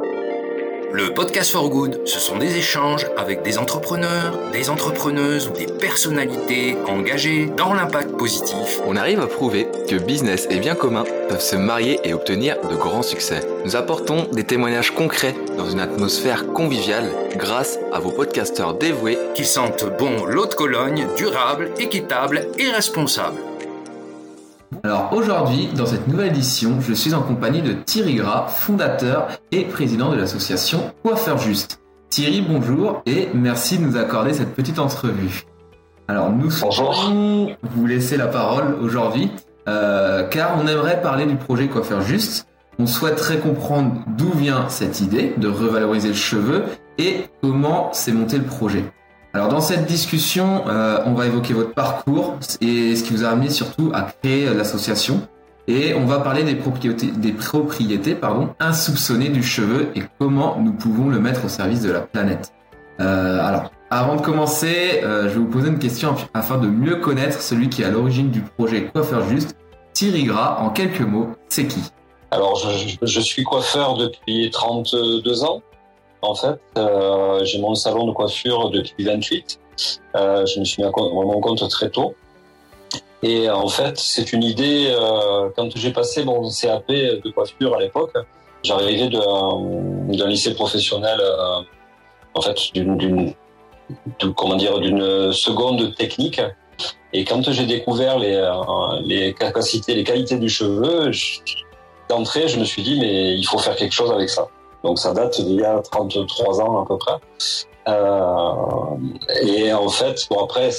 Le podcast for good, ce sont des échanges avec des entrepreneurs, des entrepreneuses ou des personnalités engagées dans l'impact positif. On arrive à prouver que business et bien commun peuvent se marier et obtenir de grands succès. Nous apportons des témoignages concrets dans une atmosphère conviviale grâce à vos podcasteurs dévoués qui sentent bon l'eau de Cologne, durable, équitable et responsable. Alors aujourd'hui, dans cette nouvelle édition, je suis en compagnie de Thierry Gras, fondateur et président de l'association Coiffeur Juste. Thierry, bonjour et merci de nous accorder cette petite entrevue. Alors nous souhaitons vous laisser la parole aujourd'hui euh, car on aimerait parler du projet Coiffeur Juste. On souhaiterait comprendre d'où vient cette idée de revaloriser le cheveu et comment s'est monté le projet. Alors dans cette discussion, euh, on va évoquer votre parcours et ce qui vous a amené surtout à créer l'association. Et on va parler des propriétés, des propriétés pardon, insoupçonnées du cheveu et comment nous pouvons le mettre au service de la planète. Euh, alors, avant de commencer, euh, je vais vous poser une question afin de mieux connaître celui qui est à l'origine du projet Coiffeur Juste. Thierry Gras, en quelques mots, c'est qui? Alors, je, je, suis coiffeur depuis 32 ans. En fait, euh, j'ai mon salon de coiffure depuis 28. Euh, je me suis mis à mon compte très tôt. Et en fait, c'est une idée, euh, quand j'ai passé mon CAP de coiffure à l'époque, j'arrivais d'un lycée professionnel, euh, en fait, d'une, d'une seconde technique. Et quand j'ai découvert euh, les capacités, les qualités du cheveu, d'entrée, je me suis dit, mais il faut faire quelque chose avec ça. Donc ça date d'il y a 33 ans à peu près. Euh, et en fait, bon après,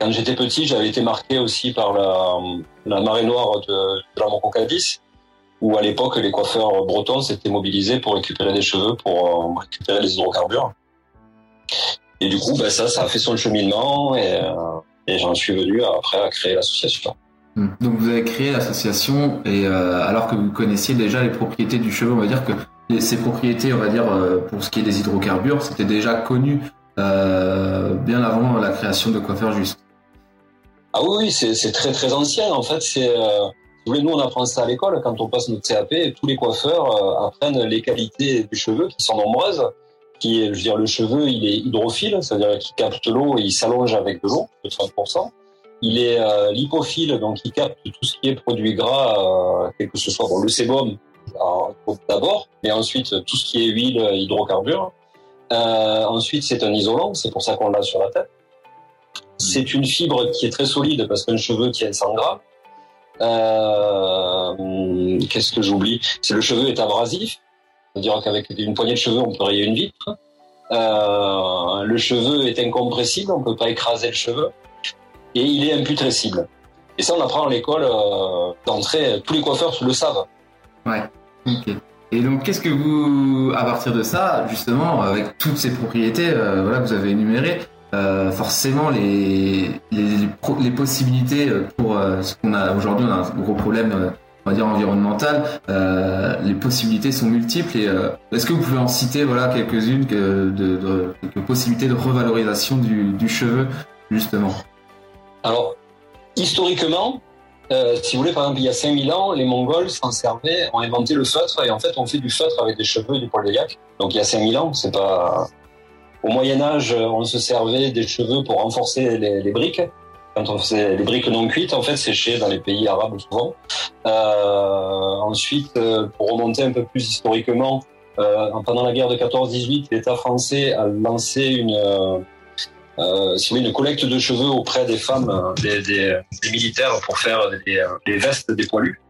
quand j'étais petit, j'avais été marqué aussi par la, marée noire de, de la Moncocadis, où à l'époque les coiffeurs bretons s'étaient mobilisés pour récupérer des cheveux, pour euh, récupérer les hydrocarbures. Et du coup, ben ça, ça a fait son cheminement et, euh, et j'en suis venu après à créer l'association. Hmm. Donc vous avez créé l'association et alors que vous connaissiez déjà les propriétés du cheveu, on va dire que ces propriétés, on va dire, euh, pour ce qui est des hydrocarbures, c'était déjà connu euh, bien avant la création de Coiffeur Juste. Ah oui, c'est très très ancien. En fait, c'est euh, nous on apprend ça à l'école quand on passe notre CAP. Tous les coiffeurs apprennent les qualités du cheveu qui sont nombreuses. Qui, je veux dire, le cheveu, il est hydrophile, c'est-à-dire qu'il capte l'eau et il s'allonge avec de l'eau de 30%. Il est lipophile, donc il capte tout ce qui est produit gras, quel que ce soit le sébum, d'abord, mais ensuite tout ce qui est huile, hydrocarbures. Euh, ensuite, c'est un isolant, c'est pour ça qu'on l'a sur la tête. C'est une fibre qui est très solide parce qu'un cheveu tient 100 grammes. Euh, Qu'est-ce que j'oublie? C'est le cheveu est abrasif, c'est-à-dire qu'avec une poignée de cheveux, on peut rayer une vitre. Euh, le cheveu est incompressible, on peut pas écraser le cheveu, et il est imputrescible. Et ça, on apprend à l'école euh, d'entrée. Tous les coiffeurs le savent. Ouais. Et donc, qu'est-ce que vous, à partir de ça, justement, avec toutes ces propriétés, euh, voilà, que vous avez énumérées, euh, forcément, les, les, possibilités pour euh, ce qu'on a aujourd'hui, on a un gros problème, on va dire environnemental. Les possibilités sont multiples. Et est-ce que vous pouvez en citer, voilà, quelques-unes de, quelques possibilités de revalorisation du cheveu, justement? Alors, historiquement, euh, si vous voulez, par exemple, il y a 5000 ans, les Mongols s'en servaient, ont inventé le feutre, et en fait, on fait du feutre avec des cheveux et du poil de yak. Donc, il y a 5000 ans, c'est pas... Au Moyen-Âge, on se servait des cheveux pour renforcer les, briques. Quand on faisait les briques non cuites, en fait, séchées dans les pays arabes souvent. Euh, ensuite, euh, pour remonter un peu plus historiquement, pendant la guerre de 14-18, l'État français a lancé une euh, une collecte de cheveux auprès des femmes, euh, des, militaires pour faire des, euh, des, vestes des poilus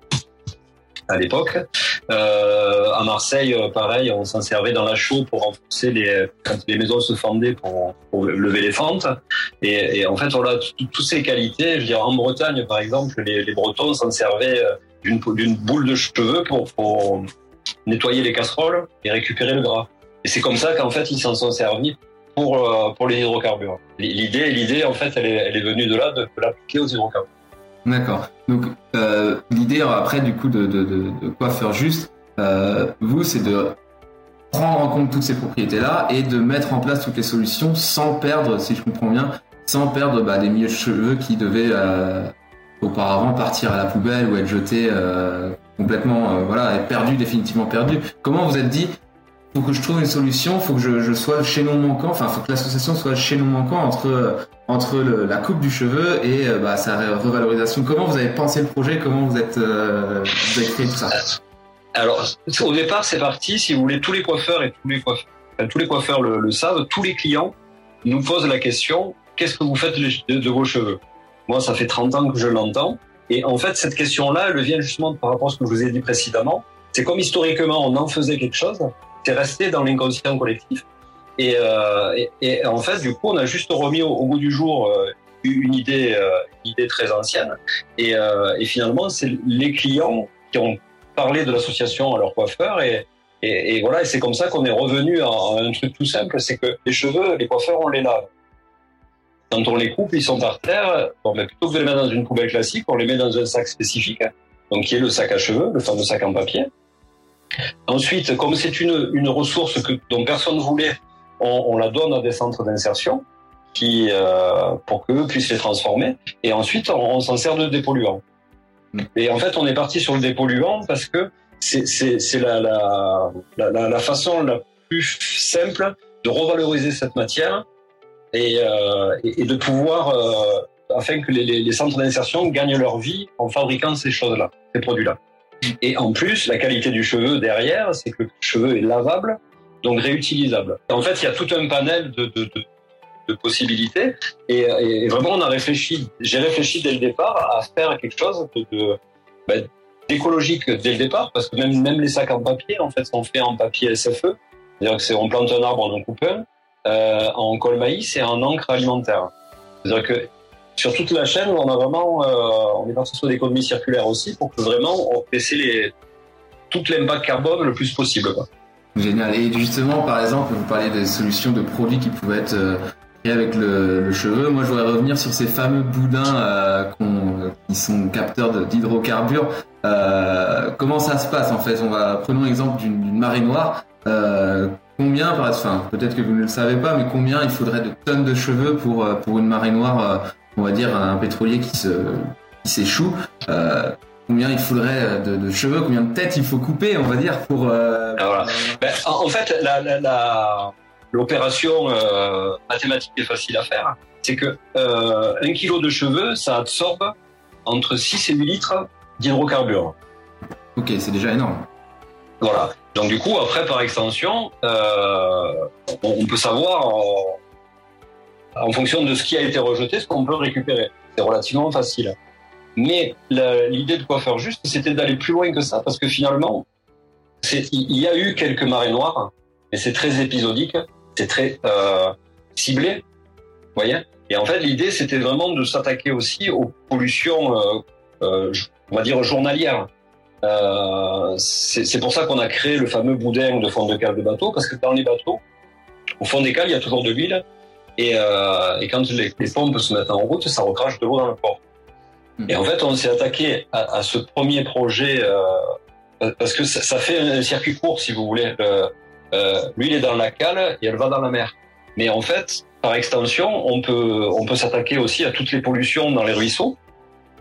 à l'époque. Euh, à Marseille, pareil, on s'en servait dans la chaux pour renforcer les quand les maisons se fendaient pour, lever les fentes. Et, en fait, voilà, toutes ces qualités. Je en Bretagne, par exemple, les, Bretons s'en servaient d'une boule de cheveux pour nettoyer les casseroles et récupérer le gras. Et c'est comme ça qu'en fait, ils s'en sont servis pour, euh, pour les hydrocarbures. L'idée, l'idée en fait, elle est, venue de là, de, l'appliquer aux hydrocarbures. D'accord. Donc euh, l'idée après du coup de, de, quoi faire juste, euh, vous, c'est de prendre en compte toutes ces propriétés-là et de mettre en place toutes les solutions sans perdre, si je comprends bien, sans perdre bah, des milieux de cheveux qui devaient auparavant partir à la poubelle ou être jetés complètement, voilà, être perdus, définitivement perdus. Comment vous êtes dit faut que je trouve une solution, faut que je, sois le chaînon manquant, enfin faut que l'association soit le chaînon manquant entre entre la coupe du cheveu et euh, bah, sa revalorisation. Comment vous avez pensé le projet? Comment vous êtes euh, avez créé tout ça? Alors au départ c'est parti, si vous voulez, tous les coiffeurs et tous les coiffeurs, tous les coiffeurs le, savent, tous les clients nous posent la question qu'est-ce que vous faites de, de vos cheveux? Moi ça fait 30 ans que je l'entends et en fait cette question-là elle vient justement par rapport à ce que je vous ai dit précédemment. C'est comme historiquement on en faisait quelque chose c'est resté dans l'inconscient collectif. Et, euh, et, en fait, du coup, on a juste remis au, au goût du jour euh, une idée, euh, idée très ancienne. Et, finalement, c'est les clients qui ont parlé de l'association à leur coiffeur. Et, et c'est comme ça qu'on est revenu à, un truc tout simple, c'est que les cheveux, les coiffeurs, on les lave. Quand on les coupe, ils sont par terre. Bon, mais plutôt que de les mettre dans une poubelle classique, on les met dans un sac spécifique, donc qui est le sac à cheveux, le fameux sac en papier. Ensuite, comme c'est une, une ressource que, dont personne ne voulait, on, on, la donne à des centres d'insertion qui, euh, pour qu'eux puissent les transformer. Et ensuite, on, on s'en sert de dépolluant. Et en fait, on est parti sur le dépolluant parce que c'est la, la, la, la, façon la plus simple de revaloriser cette matière et, euh, et, et de pouvoir, euh, afin que les, les, les centres d'insertion gagnent leur vie en fabriquant ces choses-là, ces produits-là. Et en plus, la qualité du cheveu derrière, c'est que le cheveu est lavable, donc réutilisable. En fait, il y a tout un panel de, possibilités. Et, vraiment, on a réfléchi, j'ai réfléchi dès le départ à faire quelque chose de, ben, d'écologique dès le départ, parce que même, même les sacs en papier, en fait, sont faits en papier SFE. C'est-à-dire que c'est, on plante un arbre, on en coupe un, euh, en col maïs et en encre alimentaire. C'est-à-dire que sur toute la chaîne, on a vraiment, euh, on est parti sur des économies circulaires aussi pour vraiment on baisse les, tout l'impact carbone le plus possible. Génial. Et justement, par exemple, vous parlez des solutions de produits qui pouvaient être euh, créés avec le, cheveu. Moi, je voudrais revenir sur ces fameux boudins euh, qui sont capteurs d'hydrocarbures. Comment ça se passe en fait? On va prenons l'exemple d'une marée noire. Combien, enfin, peut-être que vous ne le savez pas, mais combien il faudrait de tonnes de cheveux pour pour une marée noire on va dire un pétrolier qui se qui s'échoue euh, combien il faudrait de, de, cheveux combien de têtes il faut couper on va dire pour euh, voilà. ben, en, fait la, la, la l'opération euh, mathématique est facile à faire. C'est que un kilo de cheveux ça absorbe entre 6 et 8 litres d'hydrocarbures. Ok c'est déjà énorme. Voilà. Donc du coup après par extension on, on peut savoir en fonction de ce qui a été rejeté, ce qu'on peut récupérer. C'est relativement facile. Mais l'idée de coiffeur juste, c'était d'aller plus loin que ça, parce que finalement, il y a eu quelques marées noires, mais c'est très épisodique, c'est très euh, ciblé, voyez. Et en fait, l'idée, c'était vraiment de s'attaquer aussi aux pollutions, euh, euh, on va dire journalières. C'est pour ça qu'on a créé le fameux boudin de fond de cale de bateau, parce que dans les bateaux, au fond des cales, il y a toujours de l'huile, et, euh, et quand les, les, pompes se mettent en route, ça recrache de l'eau dans le port. Mmh. Et en fait, on s'est attaqué à, à, ce premier projet euh, parce que ça, ça, fait un circuit court, si vous voulez. Euh, L'huile est dans la cale et elle va dans la mer. Mais en fait, par extension, on peut, on peut s'attaquer aussi à toutes les pollutions dans les ruisseaux,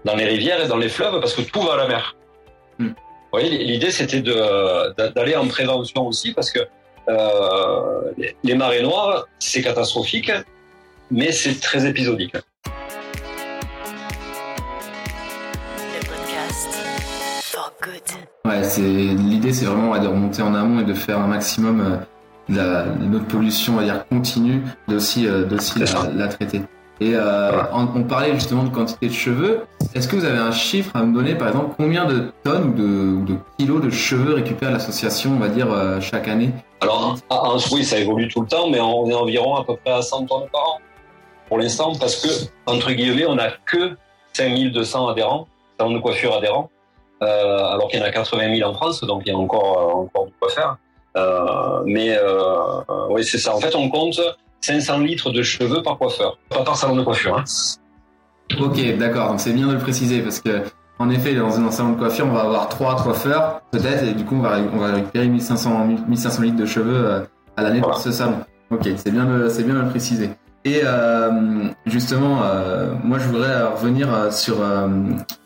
dans les rivières et dans les fleuves, parce que tout va à la mer. Mmh. Vous voyez, l'idée c'était d'aller en prévention aussi, parce que euh, les marées noires, c'est catastrophique, mais c'est très épisodique. Ouais, c'est l'idée, c'est vraiment de remonter en amont et de faire un maximum euh, la, notre pollution, on va dire continue, d'aussi euh, la, la, traiter. Et euh, voilà. on, on, parlait justement de quantité de cheveux. Est-ce que vous avez un chiffre à me donner, par exemple, combien de tonnes ou de, kilos de cheveux récupère l'association, on va dire, euh, chaque année? Alors, ah, oui, ça évolue tout le temps, mais on est environ à peu près à 100 tonnes par an pour l'instant, parce que, entre guillemets, on n'a que 5200 adhérents, salons de coiffure adhérents, euh, alors qu'il y en a 80 000 en France, donc il y a encore, encore de quoi faire. Euh, mais euh, oui, c'est ça. En fait, on compte 500 litres de cheveux par coiffeur, pas par salon de coiffure. Hein. Ok, d'accord. Donc c'est bien de le préciser parce que en effet, dans un salon de coiffure, on va avoir trois coiffeurs peut-être et du coup on va on va récupérer 1500 1500 litres de cheveux euh, à l'année voilà. pour ce salon. Ok, c'est bien de c'est bien de le préciser. Et euh, justement, euh, moi je voudrais revenir sur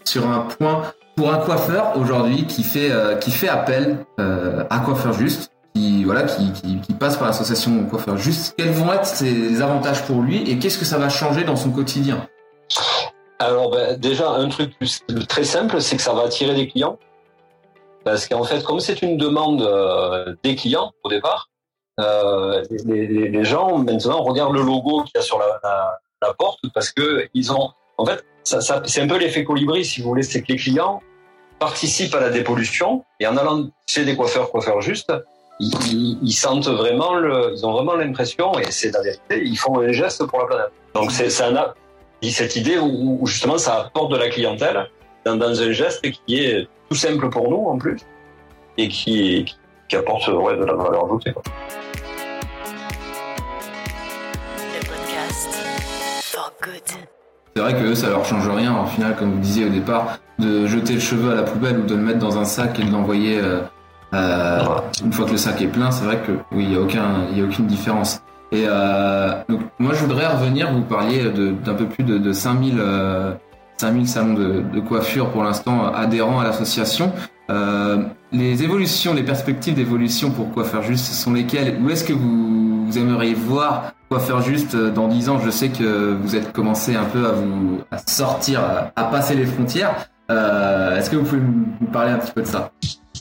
sur un point pour un coiffeur aujourd'hui qui fait qui fait appel à coiffeur juste qui voilà qui, qui, qui passe par l'association coiffeur juste quels vont être ses avantages pour lui et qu'est-ce que ça va changer dans son quotidien? Alors ben, déjà un truc très simple, c'est que ça va attirer des clients parce qu'en fait comme c'est une demande euh, des clients au départ, euh, les, gens maintenant regardent le logo qu'il y a sur la, porte parce que ils ont en fait c'est un peu l'effet colibri si vous voulez, c'est que les clients participent à la dépollution et en allant chez des coiffeurs coiffeurs justes ils, sentent vraiment ils ont vraiment l'impression, et c'est la vérité, ils font un geste pour la planète. Donc c'est, c'est un, cette idée où, où, justement ça apporte de la clientèle dans, dans, un geste qui est tout simple pour nous en plus et qui, qui apporte ouais, de la valeur ajoutée. Quoi. C'est vrai que eux, ça leur change rien, en final, comme vous disiez au départ, de jeter le cheveu à la poubelle ou de le mettre dans un sac et de l'envoyer euh, euh, une fois que le sac est plein, c'est vrai que oui, il y a aucun, il y a aucune différence. Et euh, donc moi, je voudrais revenir. Vous parliez d'un peu plus de, de 5000 euh, 5000 salons de, coiffure pour l'instant adhérents à l'association. Euh, les évolutions, les perspectives d'évolution pour Coiffeur Juste sont lesquelles? Où est-ce que vous, aimeriez voir Coiffeur Juste dans 10 ans? Je sais que vous êtes commencé un peu à vous sortir, à, passer les frontières. Euh, est-ce que vous pouvez nous parler un petit peu de ça?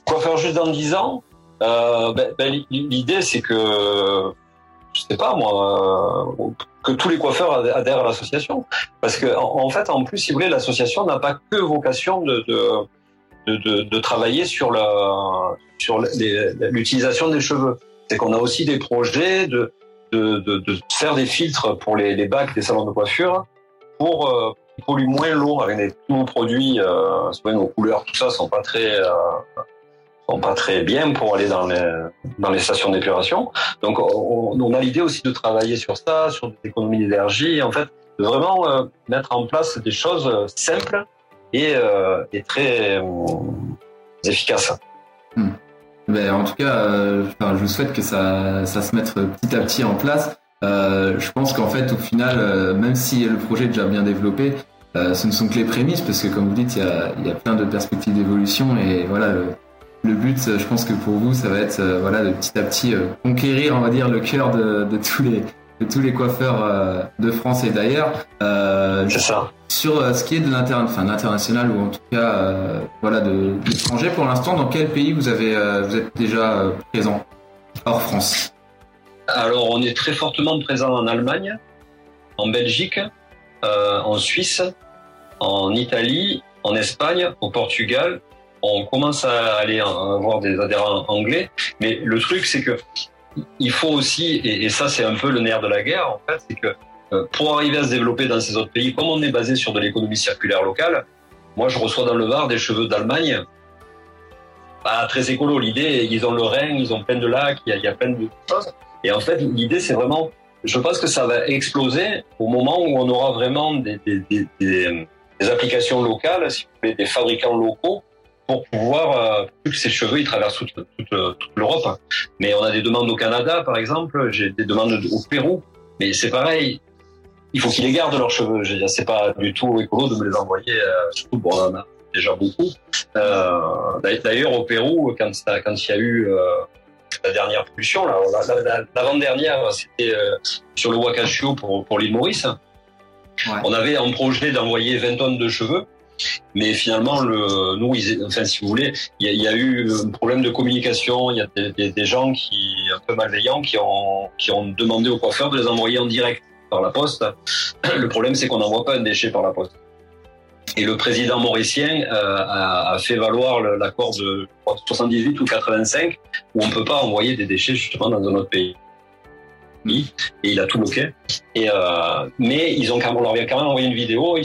Coiffeur Juste dans 10 ans euh, ben, ben, L'idée, c'est que, je sais pas moi, euh, que tous les coiffeurs adhèrent à l'association. Parce que en, fait, en plus, si vous voulez, l'association n'a pas que vocation de, de, de, travailler sur la sur l'utilisation des cheveux. C'est qu'on a aussi des projets de, de, faire des filtres pour les, les bacs des salons de coiffure pour euh, polluer moins l'eau avec des, nos produits, euh, nos couleurs, tout ça sont pas très euh, pas très bien pour aller dans les dans les stations d'épuration. Donc on, a l'idée aussi de travailler sur ça, sur des économies d'énergie, en fait, de vraiment euh, mettre en place des choses simples et, euh, et très euh, efficaces. Hmm. Ben, en tout cas, euh, je vous souhaite que ça, ça se mette petit à petit en place. Euh, je pense qu'en fait, au final, euh, même si le projet est déjà bien développé, euh, ce ne sont que les prémices, parce que comme vous dites, il y a, y a plein de perspectives d'évolution et voilà, le, but, je pense que pour vous, ça va être voilà, de petit à petit conquérir, on va dire, le cœur de, de tous les de tous les coiffeurs de France et d'ailleurs. C'est ça sur euh, ce qui est de l'international ou en tout cas euh, voilà de, l'étranger pour l'instant dans quel pays vous avez euh, vous êtes déjà euh, présent hors France? Alors on est très fortement présent en Allemagne en Belgique euh, en Suisse en Italie en Espagne au Portugal on commence à aller avoir des adhérents anglais mais le truc c'est que il faut aussi et, ça c'est un peu le nerf de la guerre en fait c'est que pour arriver à se développer dans ces autres pays, comme on est basé sur de l'économie circulaire locale, moi je reçois dans le Var des cheveux d'Allemagne, pas très écolo. L'idée, ils ont le Rhin, ils ont plein de lacs, il y a, plein de choses. Et en fait, l'idée, c'est vraiment, je pense que ça va exploser au moment où on aura vraiment des, applications locales, des fabricants locaux pour pouvoir, euh, plus que ces cheveux, ils traversent toute, toute, toute l'Europe. Mais on a des demandes au Canada, par exemple, j'ai des demandes au Pérou. Mais c'est pareil, il faut qu'ils les gardent leurs cheveux. Je c'est pas du tout écolo de me les envoyer. Euh, surtout bon, on en a déjà beaucoup. Euh, D'ailleurs, au Pérou, quand quand il y a eu euh, la dernière pollution, l'avant-dernière, c'était euh, sur le Wakashio pour pour l'île Maurice. Ouais. On avait un projet d'envoyer 20 tonnes de cheveux. Mais finalement, le, nous, enfin, si vous voulez, il y, a, eu un problème de communication. Il y a des, gens qui, un peu malveillants, qui ont, demandé aux coiffeurs de les envoyer en direct par la poste. Le problème, c'est qu'on n'envoie pas un déchet par la poste. Et le président mauricien euh, a, fait valoir l'accord de 78 ou 85 où on ne peut pas envoyer des déchets justement dans un autre pays. Et il a tout bloqué. Euh, mais ils ont on leur a quand même envoyé une vidéo.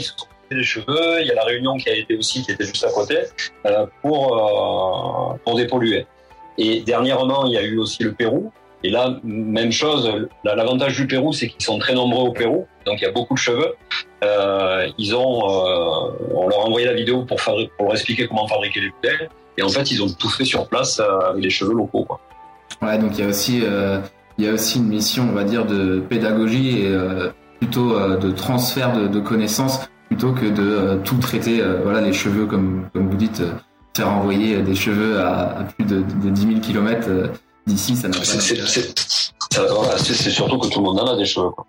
Les cheveux. Il y a la réunion qui a été aussi qui était juste à côté euh, pour euh, pour dépolluer. Et dernièrement, il y a eu aussi le Pérou et là, même chose, l'avantage du Pérou, c'est qu'ils sont très nombreux au Pérou, donc il y a beaucoup de cheveux. Euh, ils ont, on leur a envoyé la vidéo pour, pour leur expliquer comment fabriquer les modèles, et en fait, ils ont tout fait sur place avec les cheveux locaux. Ouais, donc il y a aussi, il y a aussi une mission, on va dire, de pédagogie et plutôt de transfert de, connaissances plutôt que de tout traiter. voilà, les cheveux, comme, comme vous dites, faire envoyer des cheveux à, à plus de, de 10 000 kilomètres d'ici, ça n'a pas C'est surtout que tout le monde en a des cheveux. Quoi.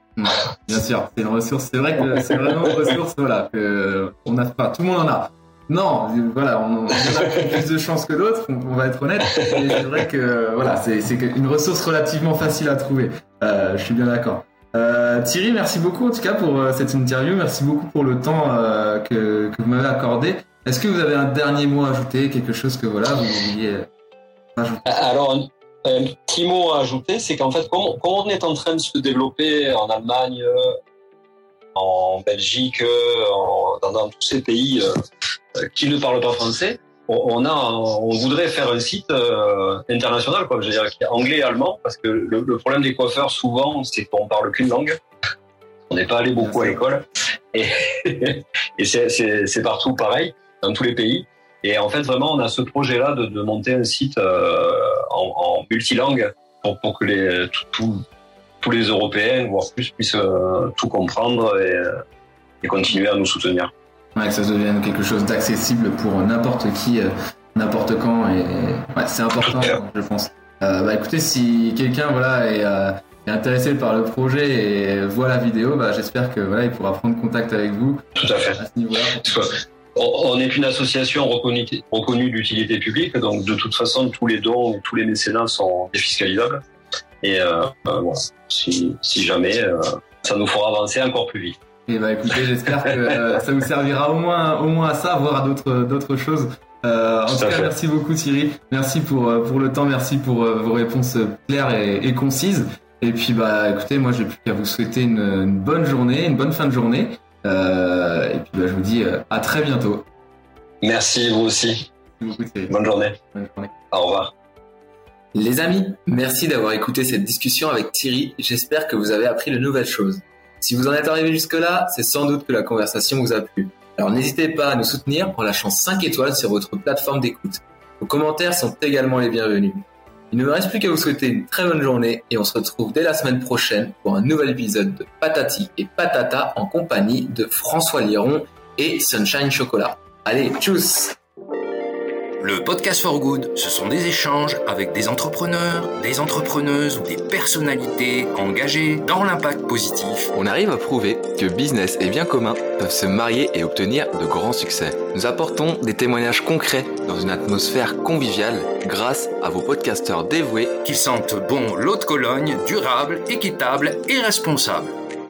Bien sûr, c'est une ressource. C'est vrai que c'est vraiment une ressource, voilà, que on a pas. Tout le monde en a. Non, voilà, on, a plus de chance que d'autres, on, va être honnête. c'est vrai que voilà, c'est une ressource relativement facile à trouver. Euh, je suis bien d'accord. Euh, Thierry, merci beaucoup en tout cas pour euh, cette interview. Merci beaucoup pour le temps que, que, vous m'avez accordé. Est-ce que vous avez un dernier mot à ajouter, quelque chose que voilà vous vouliez ajouter Alors, un petit mot à ajouter, c'est qu'en fait, comme, on est en train de se développer en Allemagne, en Belgique, dans, tous ces pays euh, qui ne parlent pas français, on, a, on voudrait faire un site euh, international, quoi. Je veux dire, qui est anglais et allemand, parce que le, problème des coiffeurs, souvent, c'est qu'on parle qu'une langue. On n'est pas allé beaucoup à l'école. Et, et c'est partout pareil, dans tous les pays. Et en fait, vraiment, on a ce projet-là de, de, monter un site euh, en, en, multilangue pour, pour que les, tous les Européens, voire plus, puissent tout comprendre et, et continuer à nous soutenir que ça devienne quelque chose d'accessible pour n'importe qui, euh, n'importe quand. Et, c'est important, je pense. Euh, bah, écoutez, si quelqu'un voilà euh, est, intéressé par le projet et voit la vidéo, bah, j'espère que voilà il pourra prendre contact avec vous. Tout à fait. On est une association reconnue, reconnue d'utilité publique, donc de toute façon, tous les dons, tous les mécénats sont défiscalisables. Et si, si, jamais, ça nous fera avancer encore plus vite. Et bah écoutez, j'espère que euh, ça vous servira au moins, au moins à ça, voire à d'autres, d'autres choses. Euh, en tout, cas, merci beaucoup Thierry. Merci pour, euh, pour le temps, merci pour vos réponses claires et, concises. Et puis bah écoutez, moi j'ai plus qu'à vous souhaiter une, bonne journée, une bonne fin de journée. et puis bah, je vous dis à très bientôt. Merci vous aussi. Beaucoup, bonne journée. Bonne journée. Au revoir. Les amis, merci d'avoir écouté cette discussion avec Thierry. J'espère que vous avez appris de nouvelles choses. Si vous en êtes arrivé jusque-là, c'est sans doute que la conversation vous a plu. Alors n'hésitez pas à nous soutenir en lâchant 5 étoiles sur votre plateforme d'écoute. Vos commentaires sont également les bienvenus. Il ne me reste plus qu'à vous souhaiter une très bonne journée et on se retrouve dès la semaine prochaine pour un nouvel épisode de Patati et Patata en compagnie de François Liron et Sunshine Chocolat. Allez, tchuss le podcast for good, ce sont des échanges avec des entrepreneurs, des entrepreneuses ou des personnalités engagées dans l'impact positif. On arrive à prouver que business et bien commun peuvent se marier et obtenir de grands succès. Nous apportons des témoignages concrets dans une atmosphère conviviale grâce à vos podcasteurs dévoués qui sentent bon l'eau de Cologne, durable, équitable et responsable.